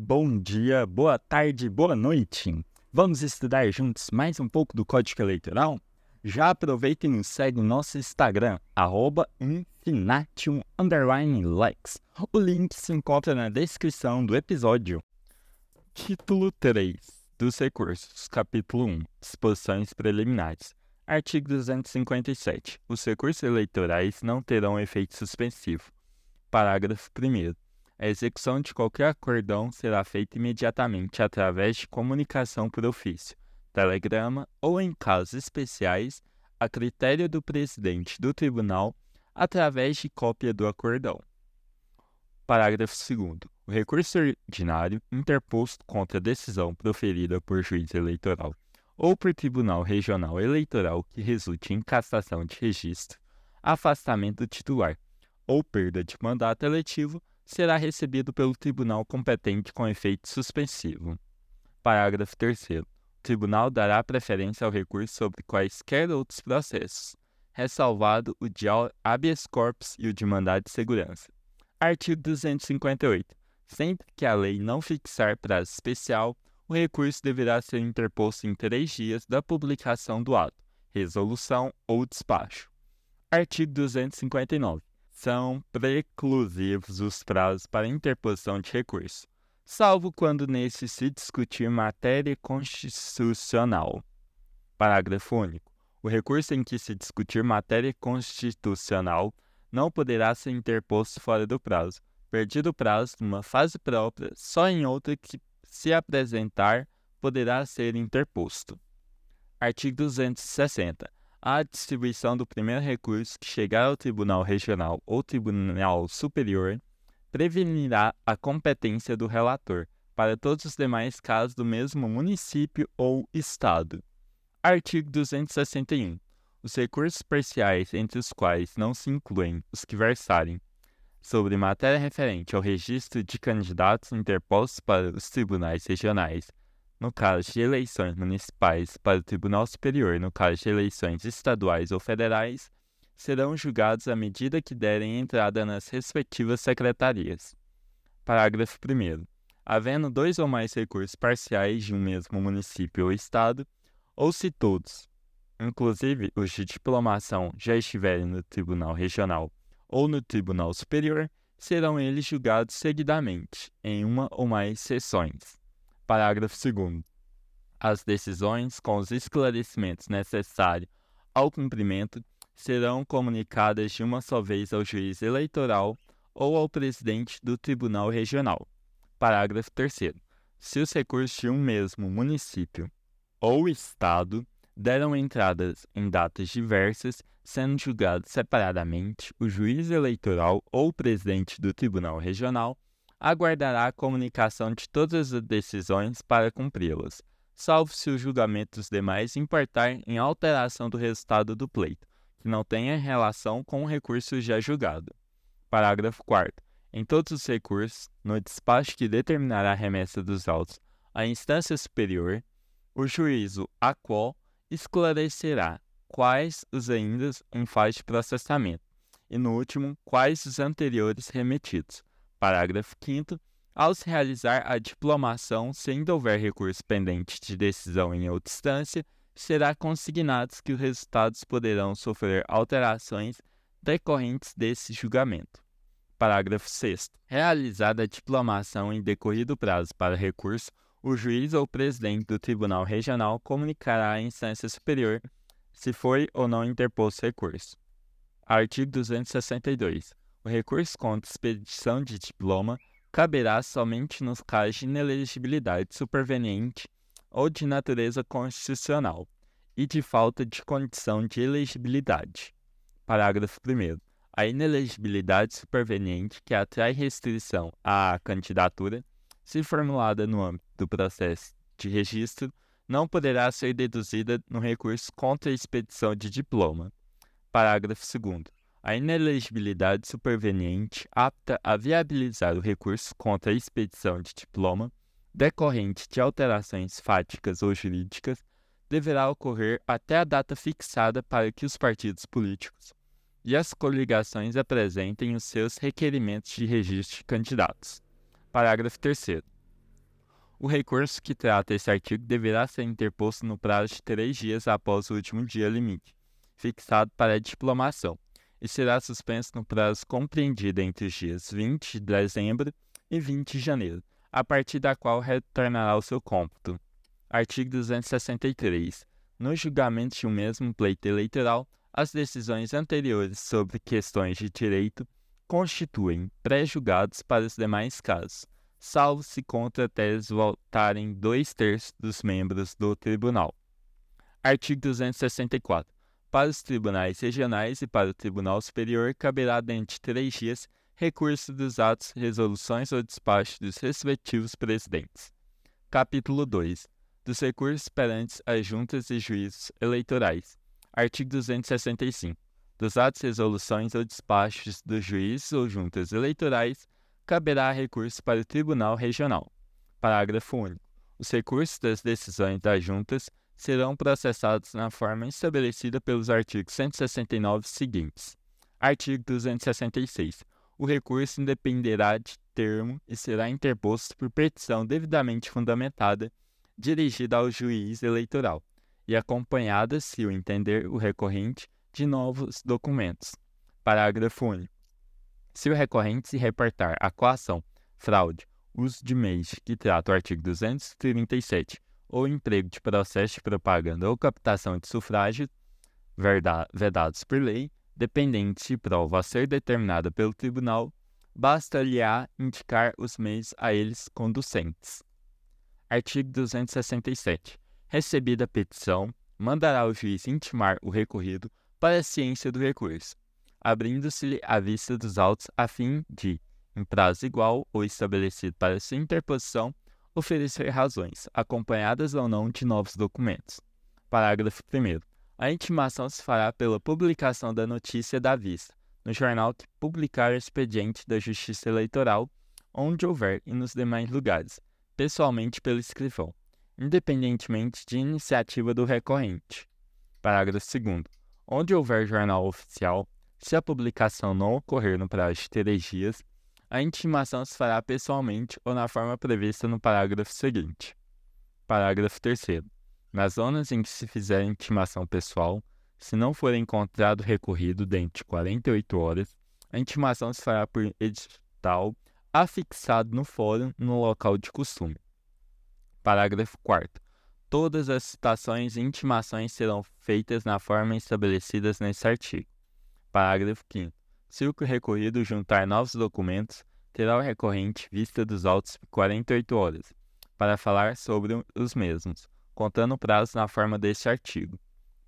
Bom dia, boa tarde, boa noite. Vamos estudar juntos mais um pouco do Código Eleitoral? Já aproveita e nos segue no nosso Instagram, arroba. O link se encontra na descrição do episódio. Título 3 dos recursos, capítulo 1, disposições preliminares. Artigo 257. Os recursos eleitorais não terão efeito suspensivo. Parágrafo 1 a execução de qualquer acordão será feita imediatamente através de comunicação por ofício, telegrama ou, em casos especiais, a critério do presidente do tribunal, através de cópia do acordão. Parágrafo 2. O recurso ordinário interposto contra a decisão proferida por juiz eleitoral ou por tribunal regional eleitoral que resulte em cassação de registro, afastamento do titular ou perda de mandato eletivo será recebido pelo tribunal competente com efeito suspensivo. Parágrafo 3. O tribunal dará preferência ao recurso sobre quaisquer outros processos, ressalvado o de habeas corpus e o de mandado de segurança. Artigo 258. Sempre que a lei não fixar prazo especial, o recurso deverá ser interposto em três dias da publicação do ato, resolução ou despacho. Artigo 259 são preclusivos os prazos para interposição de recurso, salvo quando nesse se discutir matéria constitucional. Parágrafo único. O recurso em que se discutir matéria constitucional não poderá ser interposto fora do prazo, perdido o prazo numa fase própria, só em outra que se apresentar poderá ser interposto. Artigo 260 a distribuição do primeiro recurso que chegar ao Tribunal Regional ou Tribunal Superior prevenirá a competência do relator para todos os demais casos do mesmo município ou estado. Artigo 261. Os recursos parciais, entre os quais não se incluem os que versarem sobre matéria referente ao registro de candidatos interpostos para os tribunais regionais no caso de eleições municipais para o Tribunal Superior, no caso de eleições estaduais ou federais, serão julgados à medida que derem entrada nas respectivas secretarias. Parágrafo 1. Havendo dois ou mais recursos parciais de um mesmo município ou estado, ou se todos, inclusive os de diplomação, já estiverem no Tribunal Regional ou no Tribunal Superior, serão eles julgados seguidamente, em uma ou mais sessões. Parágrafo 2. As decisões com os esclarecimentos necessários ao cumprimento serão comunicadas de uma só vez ao juiz eleitoral ou ao presidente do Tribunal Regional. Parágrafo 3. Se os recursos de um mesmo município ou estado deram entradas em datas diversas, sendo julgados separadamente, o juiz eleitoral ou o presidente do Tribunal Regional aguardará a comunicação de todas as decisões para cumpri-las, salvo se o julgamento dos demais importar em alteração do resultado do pleito, que não tenha relação com o recurso já julgado. Parágrafo 4. Em todos os recursos, no despacho que determinará a remessa dos autos à instância superior, o juízo a qual esclarecerá quais os ainda em fase de processamento, e no último, quais os anteriores remetidos, Parágrafo 5 ao se realizar a diplomação, se ainda houver recurso pendente de decisão em outra instância, será consignado que os resultados poderão sofrer alterações decorrentes desse julgamento. Parágrafo 6 Realizada a diplomação em decorrido prazo para recurso, o juiz ou presidente do Tribunal Regional comunicará à instância superior se foi ou não interposto recurso. Artigo 262 o recurso contra expedição de diploma caberá somente nos casos de inelegibilidade superveniente ou de natureza constitucional e de falta de condição de elegibilidade. Parágrafo 1. A inelegibilidade superveniente que atrai restrição à candidatura, se formulada no âmbito do processo de registro, não poderá ser deduzida no recurso contra a expedição de diploma. Parágrafo 2 a inelegibilidade superveniente apta a viabilizar o recurso contra a expedição de diploma decorrente de alterações fáticas ou jurídicas deverá ocorrer até a data fixada para que os partidos políticos e as coligações apresentem os seus requerimentos de registro de candidatos. Parágrafo 3. O recurso que trata esse artigo deverá ser interposto no prazo de três dias após o último dia limite, fixado para a diplomação, e será suspenso no prazo compreendido entre os dias 20 de dezembro e 20 de janeiro, a partir da qual retornará ao seu cômputo. Artigo 263. No julgamento de um mesmo pleito eleitoral, as decisões anteriores sobre questões de direito constituem pré-julgados para os demais casos, salvo se contra a tese votarem dois terços dos membros do tribunal. Artigo 264. Para os tribunais regionais e para o Tribunal Superior, caberá dentro de três dias recurso dos atos, resoluções ou despachos dos respectivos presidentes. Capítulo 2. Dos recursos perante as juntas e juízos eleitorais. Artigo 265. Dos atos, resoluções ou despachos dos juízes ou juntas eleitorais, caberá recurso para o Tribunal Regional. Parágrafo único. Os recursos das decisões das juntas serão processados na forma estabelecida pelos artigos 169 seguintes. Artigo 266. O recurso independerá de termo e será interposto por petição devidamente fundamentada, dirigida ao juiz eleitoral e acompanhada, se o entender o recorrente, de novos documentos. Parágrafo único. Se o recorrente se reportar a coação, fraude, uso de meios que trata o artigo 237 ou emprego de processo de propaganda ou captação de sufrágio vedados por lei, dependente de prova a ser determinada pelo tribunal, basta-lhe-á indicar os meios a eles conducentes. Artigo 267. Recebida a petição, mandará o juiz intimar o recorrido para a ciência do recurso, abrindo-se-lhe a vista dos autos a fim de, em prazo igual ou estabelecido para sua interposição, oferecer razões, acompanhadas ou não de novos documentos. Parágrafo 1. A intimação se fará pela publicação da notícia da vista, no jornal que publicar o expediente da Justiça Eleitoral, onde houver e nos demais lugares, pessoalmente pelo escrivão, independentemente de iniciativa do recorrente. Parágrafo 2. Onde houver jornal oficial, se a publicação não ocorrer no prazo de três dias, a intimação se fará pessoalmente ou na forma prevista no parágrafo seguinte. Parágrafo 3. Nas zonas em que se fizer intimação pessoal, se não for encontrado recorrido dentro de 48 horas, a intimação se fará por edital afixado no fórum no local de costume. Parágrafo 4. Todas as citações e intimações serão feitas na forma estabelecidas nesse artigo. Parágrafo 5. Se o recorrido juntar novos documentos, terá o recorrente vista dos autos por 48 horas, para falar sobre os mesmos, contando o prazo na forma deste artigo.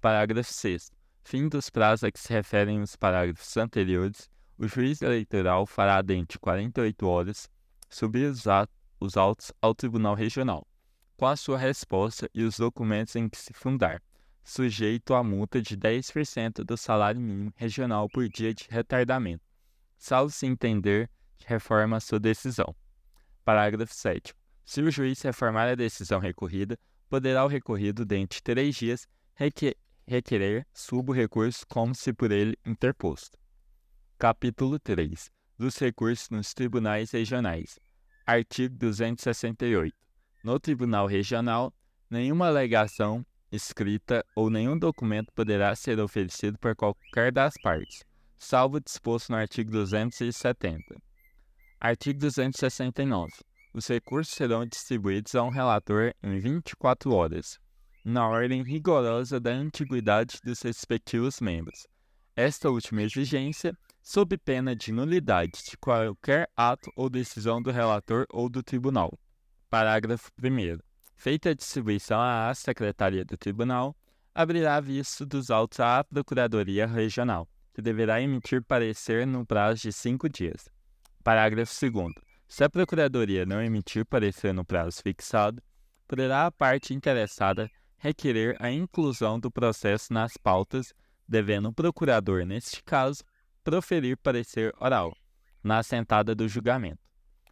Parágrafo 6. Fim dos prazos a que se referem os parágrafos anteriores, o juiz eleitoral fará dentro de 48 horas subir os, os autos ao Tribunal Regional, com a sua resposta e os documentos em que se fundar sujeito à multa de 10% do salário mínimo regional por dia de retardamento, salvo se entender de reforma a sua decisão. Parágrafo 7. Se o juiz reformar a decisão recorrida, poderá o recorrido, dentro de três dias, requer requerer subo-recurso como se por ele interposto. Capítulo 3. Dos recursos nos tribunais regionais. Artigo 268. No Tribunal Regional, nenhuma alegação escrita ou nenhum documento poderá ser oferecido por qualquer das partes, salvo disposto no artigo 270. Artigo 269. Os recursos serão distribuídos a um relator em 24 horas, na ordem rigorosa da antiguidade dos respectivos membros. Esta última exigência, sob pena de nulidade de qualquer ato ou decisão do relator ou do tribunal. Parágrafo 1. Feita a distribuição à Secretaria do Tribunal, abrirá visto dos autos à Procuradoria Regional, que deverá emitir parecer no prazo de cinco dias. Parágrafo 2. Se a Procuradoria não emitir parecer no prazo fixado, poderá a parte interessada requerer a inclusão do processo nas pautas, devendo o procurador, neste caso, proferir parecer oral, na assentada do julgamento.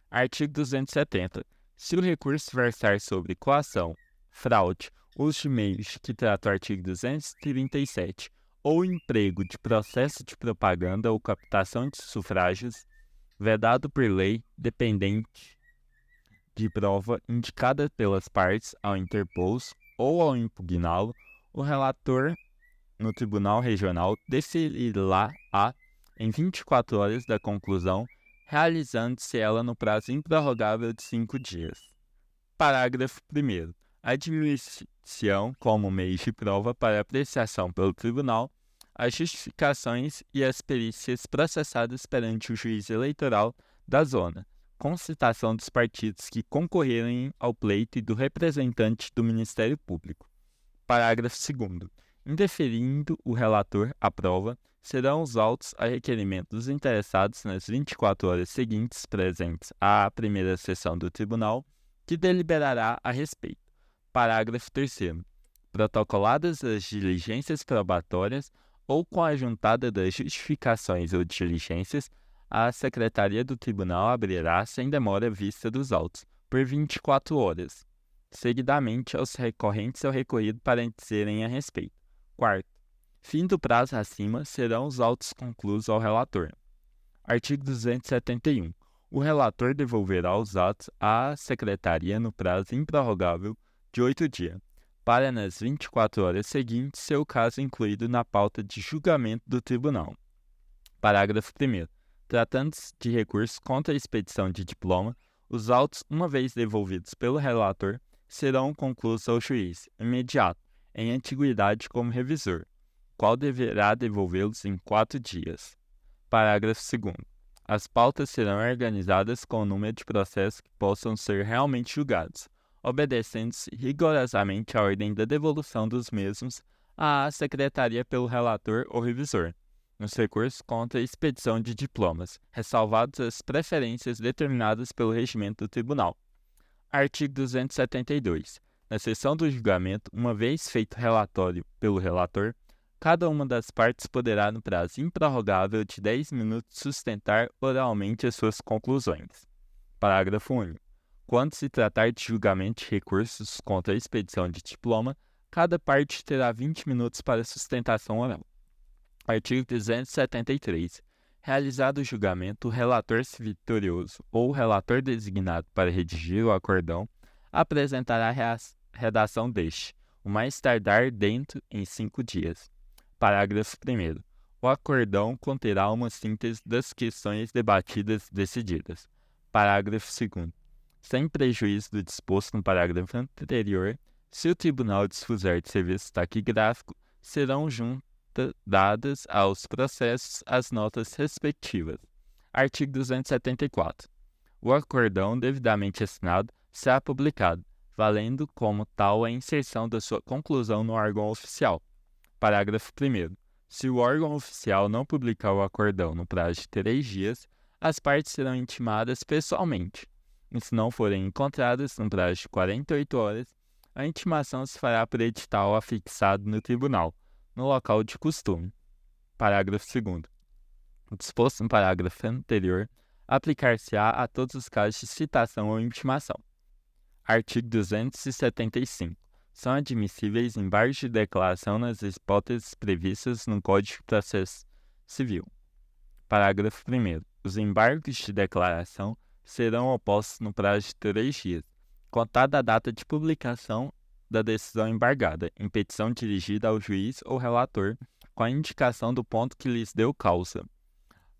Artigo 270. Se o recurso versar sobre coação, fraude, uso de meios que trata o artigo 237 ou emprego de processo de propaganda ou captação de sufrágios, vedado por lei dependente de prova indicada pelas partes ao interpô-los ou ao impugná-lo, o relator no Tribunal Regional deferirá-a em 24 horas da conclusão, realizando-se ela no prazo improrrogável de cinco dias. Parágrafo 1. A admissão como meio de prova para apreciação pelo Tribunal, as justificações e as perícias processadas perante o juiz eleitoral da zona, com citação dos partidos que concorrerem ao pleito e do representante do Ministério Público. Parágrafo 2. Indeferindo o relator a prova, serão os autos a requerimento dos interessados nas 24 horas seguintes presentes à primeira sessão do tribunal, que deliberará a respeito. Parágrafo 3. Protocoladas as diligências probatórias ou com a juntada das justificações ou diligências, a Secretaria do Tribunal abrirá sem demora vista dos autos, por 24 horas, seguidamente aos recorrentes ao recorrido para dizerem a respeito. Quarto, fim do prazo acima serão os autos conclusos ao relator. Artigo 271. O relator devolverá os atos à Secretaria no prazo improrrogável de oito dias, para nas 24 horas seguintes ser o caso incluído na pauta de julgamento do tribunal. Parágrafo 1. Tratando-se de recurso contra a expedição de diploma, os autos, uma vez devolvidos pelo relator, serão concluídos ao juiz, imediato, em antiguidade como revisor, qual deverá devolvê-los em quatro dias. Parágrafo 2. As pautas serão organizadas com o número de processos que possam ser realmente julgados, obedecendo-se rigorosamente à ordem da devolução dos mesmos à secretaria pelo relator ou revisor, nos recursos contra a expedição de diplomas, ressalvadas as preferências determinadas pelo regimento do tribunal. Artigo 272. Na sessão do julgamento, uma vez feito relatório pelo relator, cada uma das partes poderá, no prazo improrrogável de 10 minutos, sustentar oralmente as suas conclusões. Parágrafo único. Quando se tratar de julgamento de recursos contra a expedição de diploma, cada parte terá 20 minutos para sustentação oral. Artigo 273. Realizado o julgamento, o relator se vitorioso ou o relator designado para redigir o acordão apresentará redação deste, o mais tardar dentro em cinco dias. Parágrafo 1. O acordão conterá uma síntese das questões debatidas decididas. Parágrafo 2. Sem prejuízo do disposto no parágrafo anterior, se o tribunal dispuser de serviço taquigráfico, serão juntas dadas aos processos as notas respectivas. Artigo 274. O acordão devidamente assinado será publicado, valendo como tal a inserção da sua conclusão no órgão oficial. Parágrafo 1. Se o órgão oficial não publicar o acordão no prazo de três dias, as partes serão intimadas pessoalmente. E se não forem encontradas no prazo de 48 horas, a intimação se fará por edital afixado no tribunal, no local de costume. Parágrafo 2. O disposto no parágrafo anterior aplicar-se-á a todos os casos de citação ou intimação. Artigo 275. São admissíveis embargos de declaração nas hipóteses previstas no Código de Processo Civil. Parágrafo 1. Os embargos de declaração serão opostos no prazo de três dias, contada a data de publicação da decisão embargada, em petição dirigida ao juiz ou relator, com a indicação do ponto que lhes deu causa.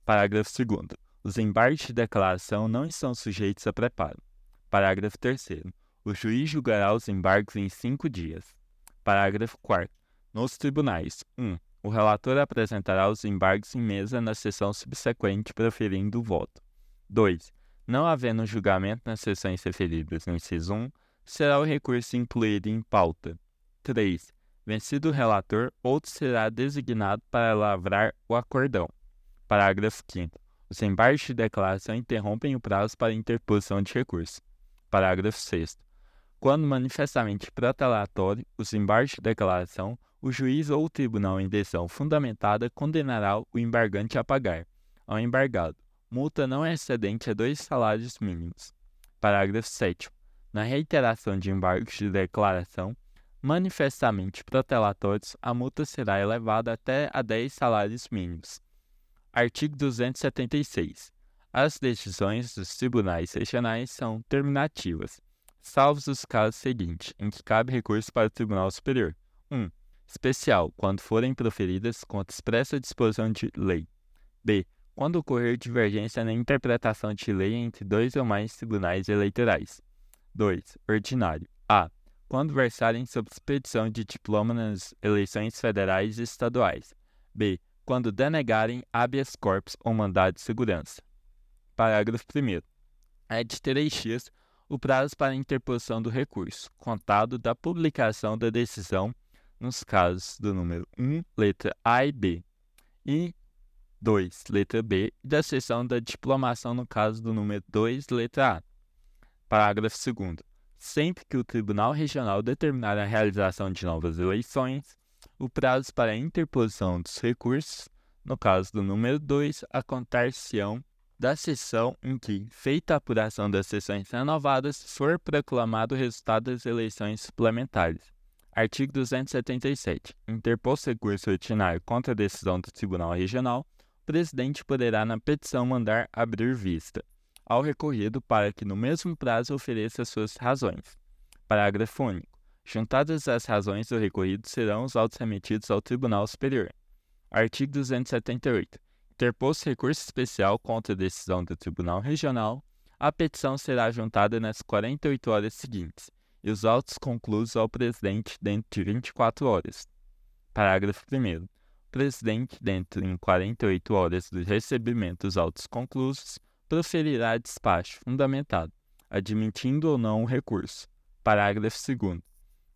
Parágrafo 2. Os embargos de declaração não estão sujeitos a preparo. Parágrafo 3. O juiz julgará os embargos em cinco dias. Parágrafo 4. Nos tribunais: 1. O relator apresentará os embargos em mesa na sessão subsequente, proferindo o voto. 2. Não havendo julgamento nas sessões referidas no inciso 1, será o recurso incluído em pauta. 3. Vencido o relator, outro será designado para lavrar o acordão. Parágrafo 5. Os embargos de declaração interrompem o prazo para interposição de recurso. Parágrafo 6. Quando manifestamente protelatório os embargos de declaração, o juiz ou o tribunal em decisão fundamentada condenará o embargante a pagar, ao embargado, multa não excedente a dois salários mínimos. Parágrafo 7 na reiteração de embargos de declaração manifestamente protelatórios, a multa será elevada até a 10 salários mínimos. Artigo 276. As decisões dos tribunais regionais são terminativas, salvos os casos seguintes, em que cabe recurso para o Tribunal Superior. 1. Um, especial, quando forem proferidas contra expressa disposição de lei. B. Quando ocorrer divergência na interpretação de lei entre dois ou mais tribunais eleitorais. 2. Ordinário. A. Quando versarem sob expedição de diploma nas eleições federais e estaduais. B. Quando denegarem habeas corpus ou mandado de segurança. Parágrafo 1. É de três dias o prazo para interposição do recurso, contado da publicação da decisão nos casos do número 1, letra A e B, e 2, letra B, e da seção da diplomação no caso do número 2, letra A. Parágrafo 2. Sempre que o Tribunal Regional determinar a realização de novas eleições, o prazo para interposição dos recursos, no caso do número 2, a contar-se-ão da sessão em que, feita a apuração das sessões renovadas, for proclamado o resultado das eleições suplementares. Artigo 277. Interposto recurso ordinário contra a decisão do Tribunal Regional, o presidente poderá, na petição, mandar abrir vista ao recorrido para que, no mesmo prazo, ofereça suas razões. Parágrafo único. Juntadas as razões do recorrido, serão os autos remetidos ao Tribunal Superior. Artigo 278 interposto recurso especial contra a decisão do Tribunal Regional, a petição será juntada nas 48 horas seguintes e os autos concluídos ao presidente dentro de 24 horas. Parágrafo 1. O presidente, dentro de 48 horas do recebimento dos autos concluídos, proferirá despacho fundamentado, admitindo ou não o recurso. Parágrafo 2.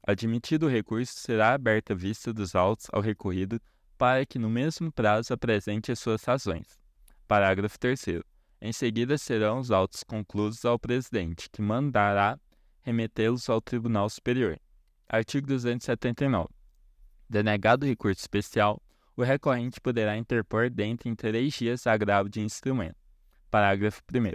Admitido o recurso, será aberta vista dos autos ao recorrido para que no mesmo prazo apresente as suas razões. Parágrafo 3. Em seguida serão os autos concluídos ao presidente, que mandará remetê-los ao Tribunal Superior. Artigo 279. Denegado recurso especial, o recorrente poderá interpor dentro em três dias agravo de instrumento. Parágrafo 1.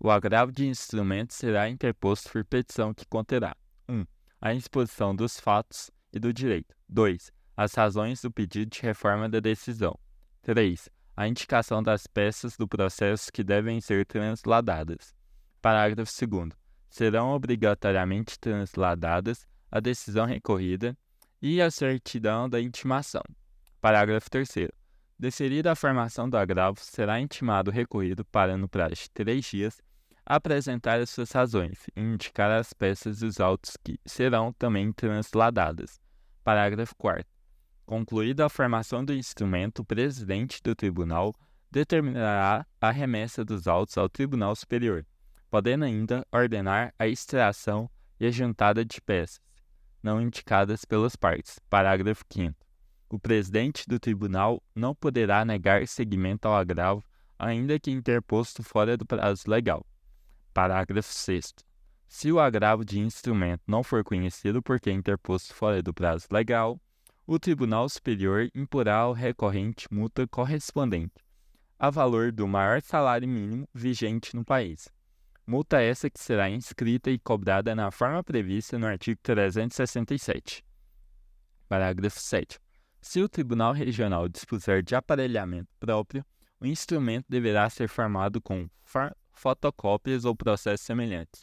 O agravo de instrumento será interposto por petição que conterá 1. Um, a exposição dos fatos e do direito. 2 as razões do pedido de reforma da decisão. 3. A indicação das peças do processo que devem ser transladadas. Parágrafo 2. Serão obrigatoriamente transladadas a decisão recorrida e a certidão da intimação. Parágrafo 3. Deferida a formação do agravo, será intimado o recorrido para, no prazo de três dias, apresentar as suas razões e indicar as peças dos autos que serão também transladadas. Parágrafo 4. Concluída a formação do instrumento, o presidente do tribunal determinará a remessa dos autos ao Tribunal Superior, podendo ainda ordenar a extração e a juntada de peças, não indicadas pelas partes. Parágrafo 5. O presidente do tribunal não poderá negar seguimento ao agravo, ainda que interposto fora do prazo legal. Parágrafo 6. Se o agravo de instrumento não for conhecido porque interposto fora do prazo legal, o Tribunal Superior imporá ao recorrente multa correspondente a valor do maior salário mínimo vigente no país. Multa essa que será inscrita e cobrada na forma prevista no artigo 367. Parágrafo 7. Se o Tribunal Regional dispuser de aparelhamento próprio, o instrumento deverá ser formado com fotocópias ou processos semelhantes,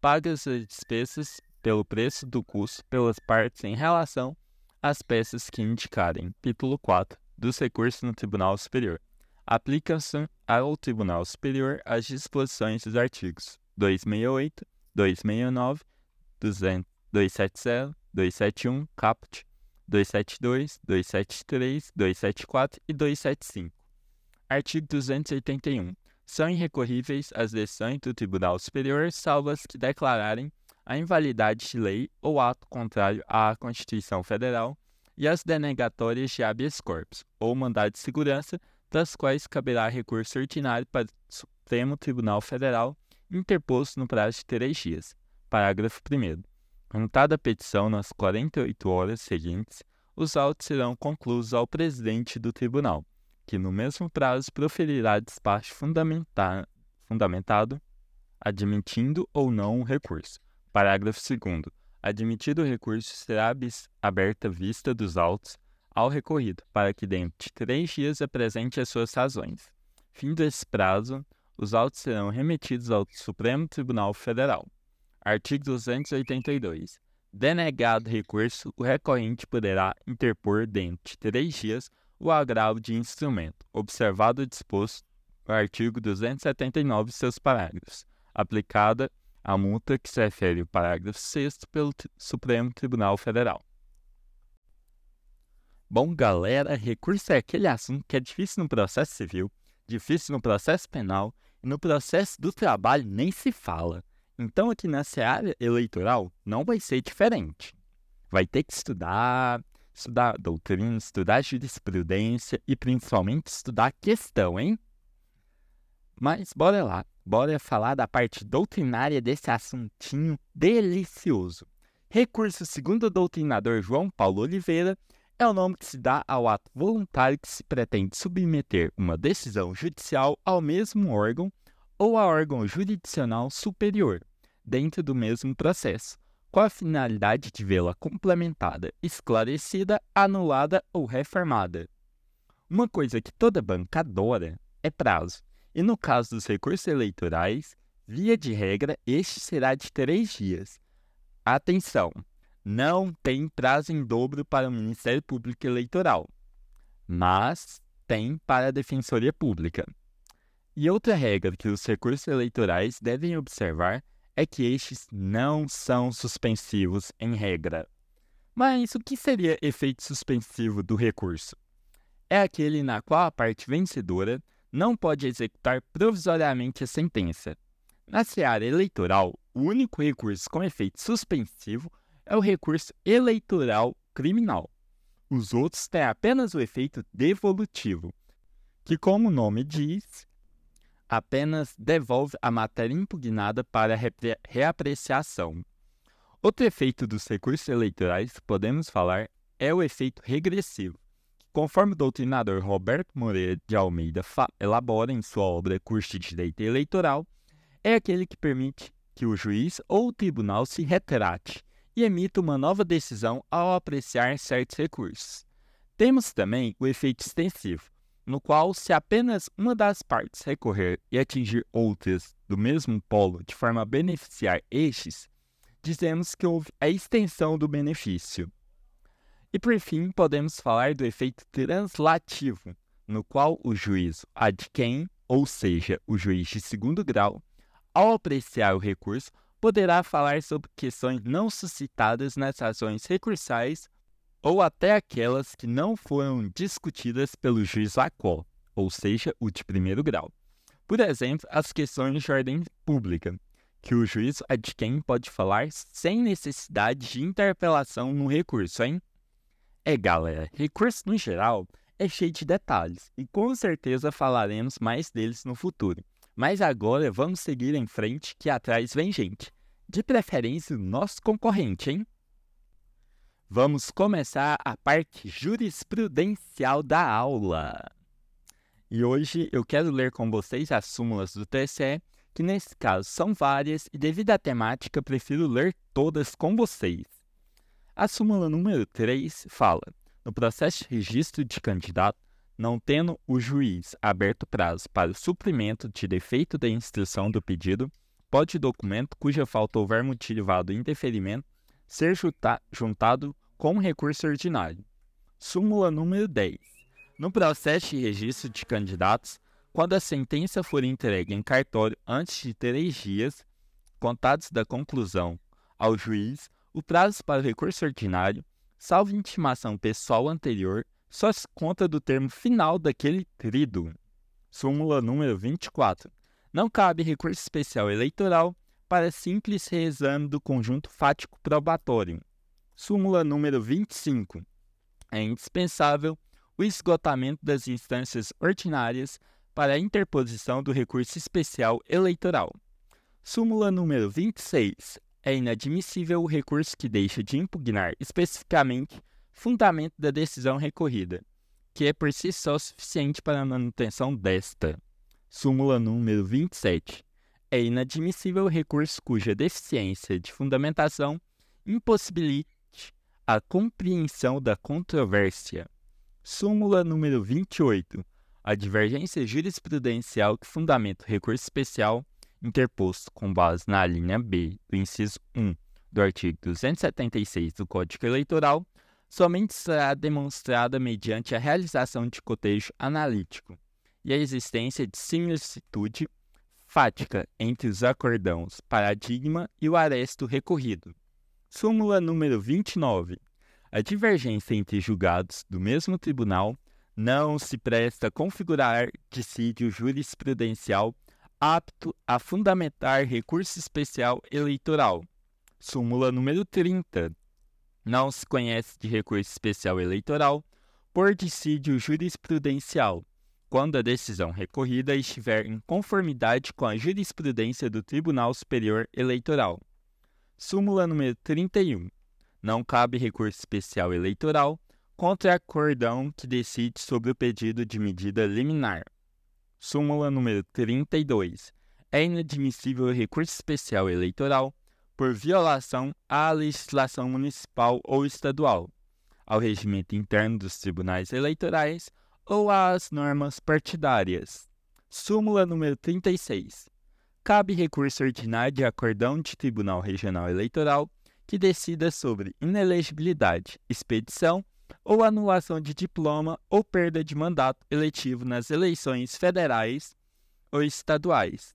pagas as despesas pelo preço do custo pelas partes em relação as peças que indicarem título 4 dos recursos no Tribunal Superior. Aplicam-se ao Tribunal Superior as disposições dos artigos 268, 269, 270, 271, caput, 272, 273, 274 e 275. Artigo 281. São irrecorríveis as decisões do Tribunal Superior, salvo as que declararem a invalidade de lei ou ato contrário à Constituição Federal e as denegatórias de habeas corpus ou mandado de segurança, das quais caberá recurso ordinário para o Supremo Tribunal Federal, interposto no prazo de três dias. Parágrafo 1. Contada a petição nas 48 horas seguintes, os autos serão concluídos ao presidente do tribunal, que no mesmo prazo proferirá despacho fundamentado, admitindo ou não o recurso. Parágrafo 2. Admitido o recurso, será aberta vista dos autos ao recorrido, para que dentro de três dias apresente as suas razões. Fim desse prazo, os autos serão remetidos ao Supremo Tribunal Federal. Artigo 282. Denegado recurso, o recorrente poderá interpor dentro de três dias o agravo de instrumento, observado o disposto no artigo 279 e seus parágrafos, aplicada a multa que se refere ao parágrafo 6 pelo Supremo Tribunal Federal. Bom, galera, recurso é aquele assunto que é difícil no processo civil, difícil no processo penal e no processo do trabalho nem se fala. Então, aqui na seara eleitoral, não vai ser diferente. Vai ter que estudar, estudar doutrina, estudar jurisprudência e principalmente estudar questão, hein? Mas bora lá, bora falar da parte doutrinária desse assuntinho delicioso. Recurso segundo o doutrinador João Paulo Oliveira é o nome que se dá ao ato voluntário que se pretende submeter uma decisão judicial ao mesmo órgão ou a órgão jurisdicional superior, dentro do mesmo processo, com a finalidade de vê-la complementada, esclarecida, anulada ou reformada. Uma coisa que toda banca adora é prazo, e no caso dos recursos eleitorais, via de regra, este será de três dias. Atenção! não tem prazo em dobro para o Ministério Público Eleitoral, mas tem para a Defensoria Pública. E outra regra que os recursos eleitorais devem observar é que estes não são suspensivos em regra. Mas o que seria efeito suspensivo do recurso? É aquele na qual a parte vencedora não pode executar provisoriamente a sentença. Na seara eleitoral, o único recurso com efeito suspensivo é o recurso eleitoral criminal. Os outros têm apenas o efeito devolutivo, que, como o nome diz, apenas devolve a matéria impugnada para reapreciação. Outro efeito dos recursos eleitorais podemos falar é o efeito regressivo, conforme o doutrinador Roberto Moreira de Almeida elabora em sua obra Curso de Direito Eleitoral, é aquele que permite que o juiz ou o tribunal se retrate e emita uma nova decisão ao apreciar certos recursos. Temos também o efeito extensivo, no qual, se apenas uma das partes recorrer e atingir outras do mesmo polo de forma a beneficiar estes, dizemos que houve a extensão do benefício. E por fim, podemos falar do efeito translativo, no qual o juízo adquém, ou seja, o juiz de segundo grau, ao apreciar o recurso, poderá falar sobre questões não suscitadas nas ações recursais ou até aquelas que não foram discutidas pelo juiz Lacó, ou seja, o de primeiro grau. Por exemplo, as questões de ordem pública, que o juiz de quem pode falar sem necessidade de interpelação no recurso, hein? É, galera, recurso no geral é cheio de detalhes e com certeza falaremos mais deles no futuro. Mas agora vamos seguir em frente que atrás vem gente. De preferência, nosso concorrente, hein? Vamos começar a parte jurisprudencial da aula. E hoje eu quero ler com vocês as súmulas do TSE, que nesse caso são várias e devido à temática prefiro ler todas com vocês. A súmula número 3 fala: no processo de registro de candidato, não tendo o juiz aberto prazo para o suprimento de defeito da instrução do pedido, pode documento cuja falta houver motivado indeferimento ser juntado com recurso ordinário. Súmula número 10. No processo de registro de candidatos, quando a sentença for entregue em cartório antes de três dias, contados da conclusão ao juiz, o prazo para recurso ordinário, salvo intimação pessoal anterior, só se conta do termo final daquele trido. Súmula número 24. Não cabe recurso especial eleitoral para simples reexame do conjunto fático probatório. Súmula número 25. É indispensável o esgotamento das instâncias ordinárias para a interposição do recurso especial eleitoral. Súmula número 26. É inadmissível o recurso que deixa de impugnar especificamente fundamento da decisão recorrida, que é por si só suficiente para a manutenção desta. Súmula número 27. É inadmissível o recurso cuja deficiência de fundamentação impossibilite a compreensão da controvérsia. Súmula número 28. a divergência jurisprudencial que fundamenta o recurso especial interposto com base na linha B do inciso 1 do artigo 276 do Código Eleitoral somente será demonstrada mediante a realização de cotejo analítico e a existência de similitude fática entre os acordãos paradigma e o aresto recorrido. Súmula número 29. A divergência entre julgados do mesmo tribunal não se presta a configurar dissídio jurisprudencial apto a fundamentar recurso especial eleitoral. Súmula número 30. Não se conhece de recurso especial eleitoral por dissídio jurisprudencial, quando a decisão recorrida estiver em conformidade com a jurisprudência do Tribunal Superior Eleitoral. Súmula número 31. Não cabe recurso especial eleitoral contra acordão que decide sobre o pedido de medida liminar. Súmula número 32. É inadmissível recurso especial eleitoral por violação à legislação municipal ou estadual, ao regimento interno dos tribunais eleitorais ou às normas partidárias. Súmula número 36. Cabe recurso ordinário de acordão de Tribunal Regional Eleitoral que decida sobre inelegibilidade, expedição ou anulação de diploma ou perda de mandato eletivo nas eleições federais ou estaduais.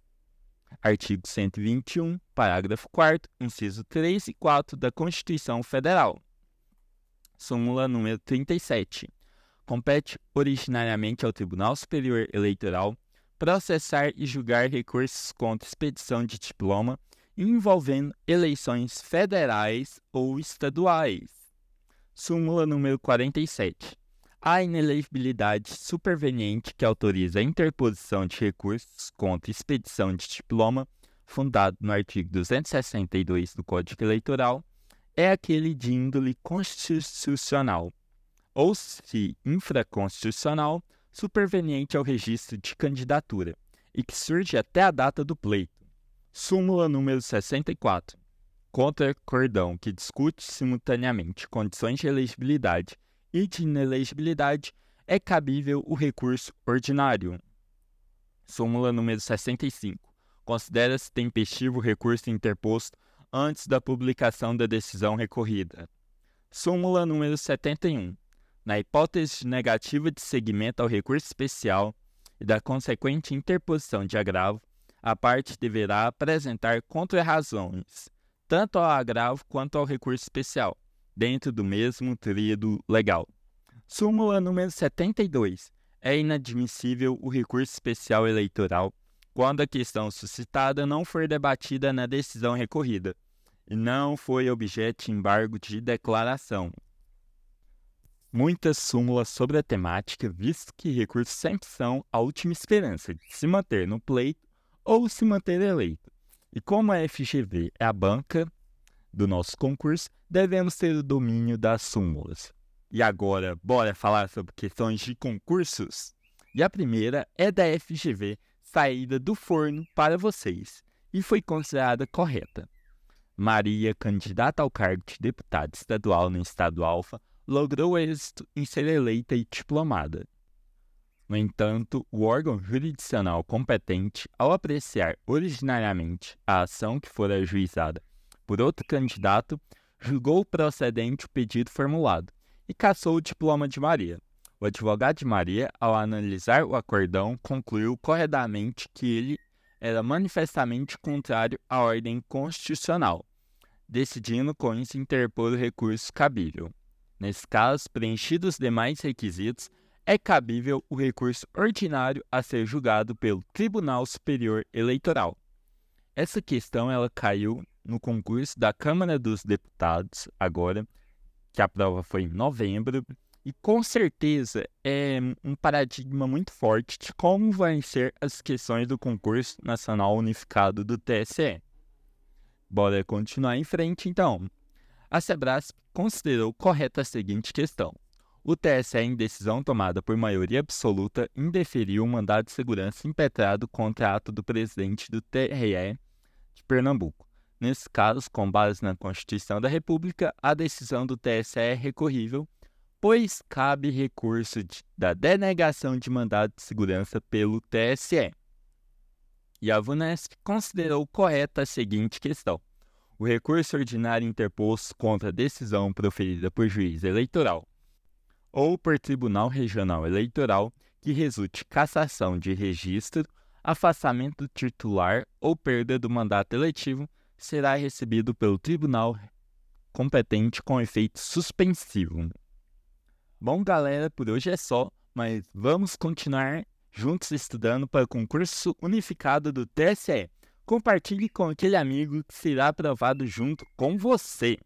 Artigo 121, parágrafo 4 inciso 3 e 4 da Constituição Federal. Súmula número 37. Compete originariamente ao Tribunal Superior Eleitoral processar e julgar recursos contra expedição de diploma envolvendo eleições federais ou estaduais. Súmula número 47. A inelegibilidade superveniente que autoriza a interposição de recursos contra expedição de diploma, fundado no artigo 262 do Código Eleitoral, é aquele de índole constitucional, ou, se infraconstitucional, superveniente ao registro de candidatura, e que surge até a data do pleito. Súmula número 64 contra cordão que discute simultaneamente condições de elegibilidade e de inelegibilidade, é cabível o recurso ordinário. Súmula número 65. Considera-se tempestivo o recurso interposto antes da publicação da decisão recorrida. Súmula número 71. Na hipótese de negativa de seguimento ao recurso especial e da consequente interposição de agravo, a parte deverá apresentar contra-razões tanto ao agravo quanto ao recurso especial, dentro do mesmo tríado legal. Súmula número 72. É inadmissível o recurso especial eleitoral quando a questão suscitada não for debatida na decisão recorrida e não foi objeto de embargo de declaração. Muitas súmulas sobre a temática, visto que recursos sempre são a última esperança de se manter no pleito ou se manter eleito. E como a FGV é a banca do nosso concurso, devemos ter o domínio das súmulas. E agora, bora falar sobre questões de concursos? E a primeira é da FGV, saída do forno para vocês, e foi considerada correta. Maria, candidata ao cargo de deputada estadual no estado Alfa, logrou êxito em ser eleita e diplomada. No entanto, o órgão jurisdicional competente, ao apreciar originariamente a ação que for ajuizada por outro candidato, julgou procedente o pedido formulado e cassou o diploma de Maria. O advogado de Maria, ao analisar o acordão, concluiu corretamente que ele era manifestamente contrário à ordem constitucional, decidindo com isso interpor o recurso cabível. Nesse caso, preenchidos os demais requisitos, é cabível o recurso ordinário a ser julgado pelo Tribunal Superior Eleitoral. Essa questão ela caiu no concurso da Câmara dos Deputados agora, que a prova foi em novembro, e com certeza é um paradigma muito forte de como vão ser as questões do concurso nacional unificado do TSE. Bora continuar em frente então. A Sebras considerou correta a seguinte questão: o TSE, em decisão tomada por maioria absoluta, indeferiu o mandado de segurança impetrado contra ato do presidente do TRE de Pernambuco. Nesse caso, com base na Constituição da República, a decisão do TSE é recorrível, pois cabe recurso de, da denegação de mandado de segurança pelo TSE. E a VUNESP considerou correta a seguinte questão: o recurso ordinário interposto contra a decisão proferida por juiz eleitoral ou por tribunal regional eleitoral que resulte cassação de registro, afastamento titular ou perda do mandato eletivo será recebido pelo tribunal competente com efeito suspensivo. Bom, galera, por hoje é só, mas vamos continuar juntos estudando para o concurso unificado do TSE. Compartilhe com aquele amigo que será aprovado junto com você.